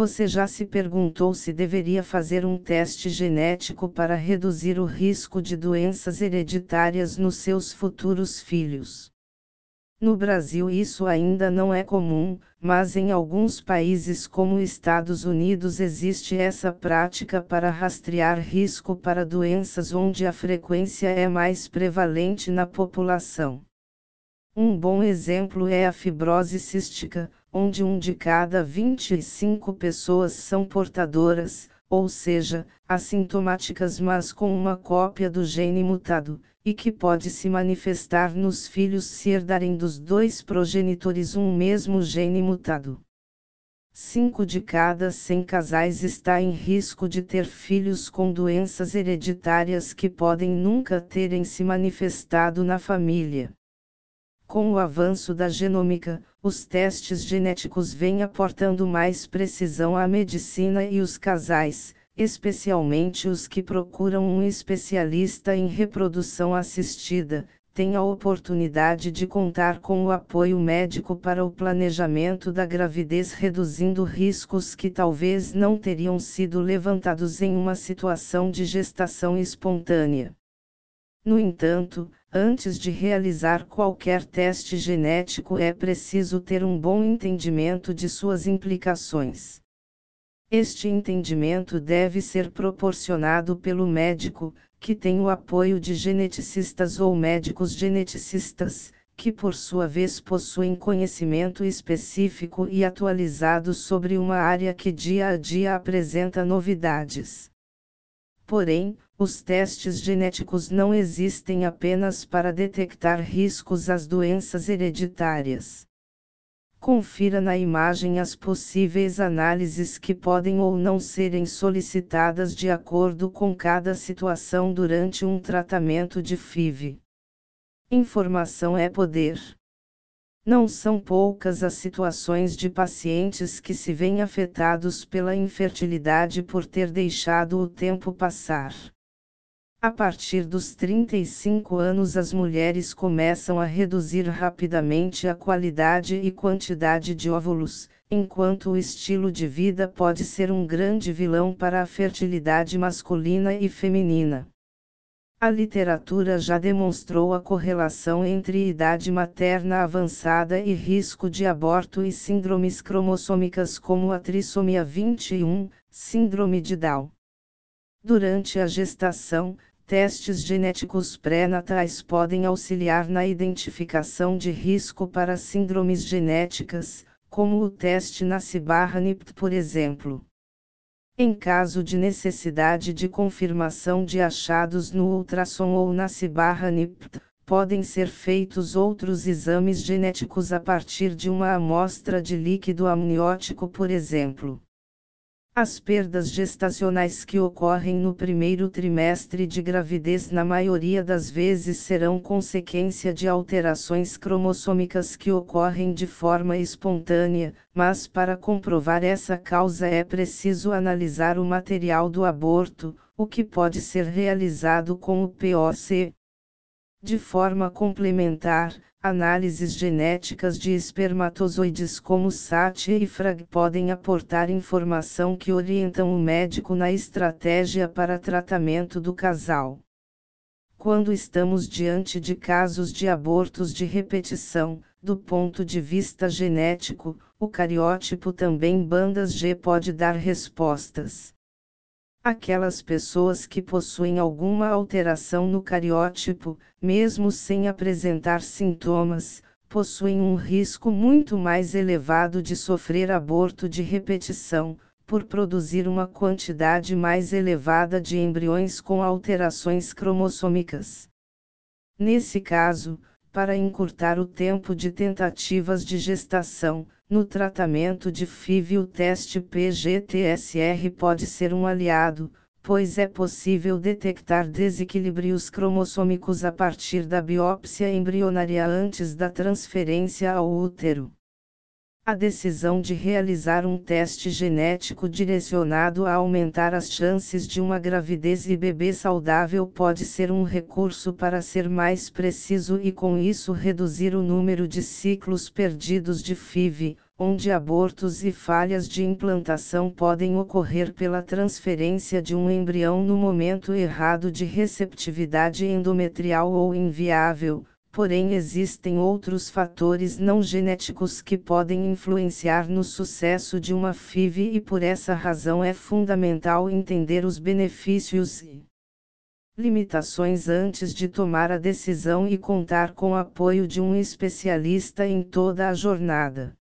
Você já se perguntou se deveria fazer um teste genético para reduzir o risco de doenças hereditárias nos seus futuros filhos? No Brasil isso ainda não é comum, mas em alguns países como Estados Unidos existe essa prática para rastrear risco para doenças onde a frequência é mais prevalente na população. Um bom exemplo é a fibrose cística, onde um de cada 25 pessoas são portadoras, ou seja, assintomáticas mas com uma cópia do gene mutado, e que pode se manifestar nos filhos se herdarem dos dois progenitores um mesmo gene mutado. 5 de cada 100 casais está em risco de ter filhos com doenças hereditárias que podem nunca terem se manifestado na família. Com o avanço da genômica, os testes genéticos vêm aportando mais precisão à medicina e os casais, especialmente os que procuram um especialista em reprodução assistida, têm a oportunidade de contar com o apoio médico para o planejamento da gravidez, reduzindo riscos que talvez não teriam sido levantados em uma situação de gestação espontânea. No entanto, antes de realizar qualquer teste genético é preciso ter um bom entendimento de suas implicações. Este entendimento deve ser proporcionado pelo médico, que tem o apoio de geneticistas ou médicos geneticistas, que por sua vez possuem conhecimento específico e atualizado sobre uma área que dia a dia apresenta novidades. Porém, os testes genéticos não existem apenas para detectar riscos às doenças hereditárias. Confira na imagem as possíveis análises que podem ou não serem solicitadas de acordo com cada situação durante um tratamento de FIV. Informação é poder. Não são poucas as situações de pacientes que se veem afetados pela infertilidade por ter deixado o tempo passar. A partir dos 35 anos, as mulheres começam a reduzir rapidamente a qualidade e quantidade de óvulos, enquanto o estilo de vida pode ser um grande vilão para a fertilidade masculina e feminina. A literatura já demonstrou a correlação entre idade materna avançada e risco de aborto e síndromes cromossômicas como a trissomia 21, síndrome de Down. Durante a gestação, testes genéticos pré-natais podem auxiliar na identificação de risco para síndromes genéticas, como o teste NACI/NIPT, por exemplo. Em caso de necessidade de confirmação de achados no ultrassom ou na CIBARRA-NIPT, podem ser feitos outros exames genéticos a partir de uma amostra de líquido amniótico, por exemplo. As perdas gestacionais que ocorrem no primeiro trimestre de gravidez na maioria das vezes serão consequência de alterações cromossômicas que ocorrem de forma espontânea, mas para comprovar essa causa é preciso analisar o material do aborto, o que pode ser realizado com o POC. De forma complementar, Análises genéticas de espermatozoides como SAT e FRAG podem aportar informação que orientam o médico na estratégia para tratamento do casal. Quando estamos diante de casos de abortos de repetição, do ponto de vista genético, o cariótipo também bandas G pode dar respostas. Aquelas pessoas que possuem alguma alteração no cariótipo, mesmo sem apresentar sintomas, possuem um risco muito mais elevado de sofrer aborto de repetição, por produzir uma quantidade mais elevada de embriões com alterações cromossômicas. Nesse caso, para encurtar o tempo de tentativas de gestação, no tratamento de FIV o teste PGTSR pode ser um aliado, pois é possível detectar desequilíbrios cromossômicos a partir da biópsia embrionária antes da transferência ao útero. A decisão de realizar um teste genético direcionado a aumentar as chances de uma gravidez e bebê saudável pode ser um recurso para ser mais preciso e com isso reduzir o número de ciclos perdidos de FIV, onde abortos e falhas de implantação podem ocorrer pela transferência de um embrião no momento errado de receptividade endometrial ou inviável, porém existem outros fatores não genéticos que podem influenciar no sucesso de uma FIV e por essa razão é fundamental entender os benefícios e limitações antes de tomar a decisão e contar com o apoio de um especialista em toda a jornada.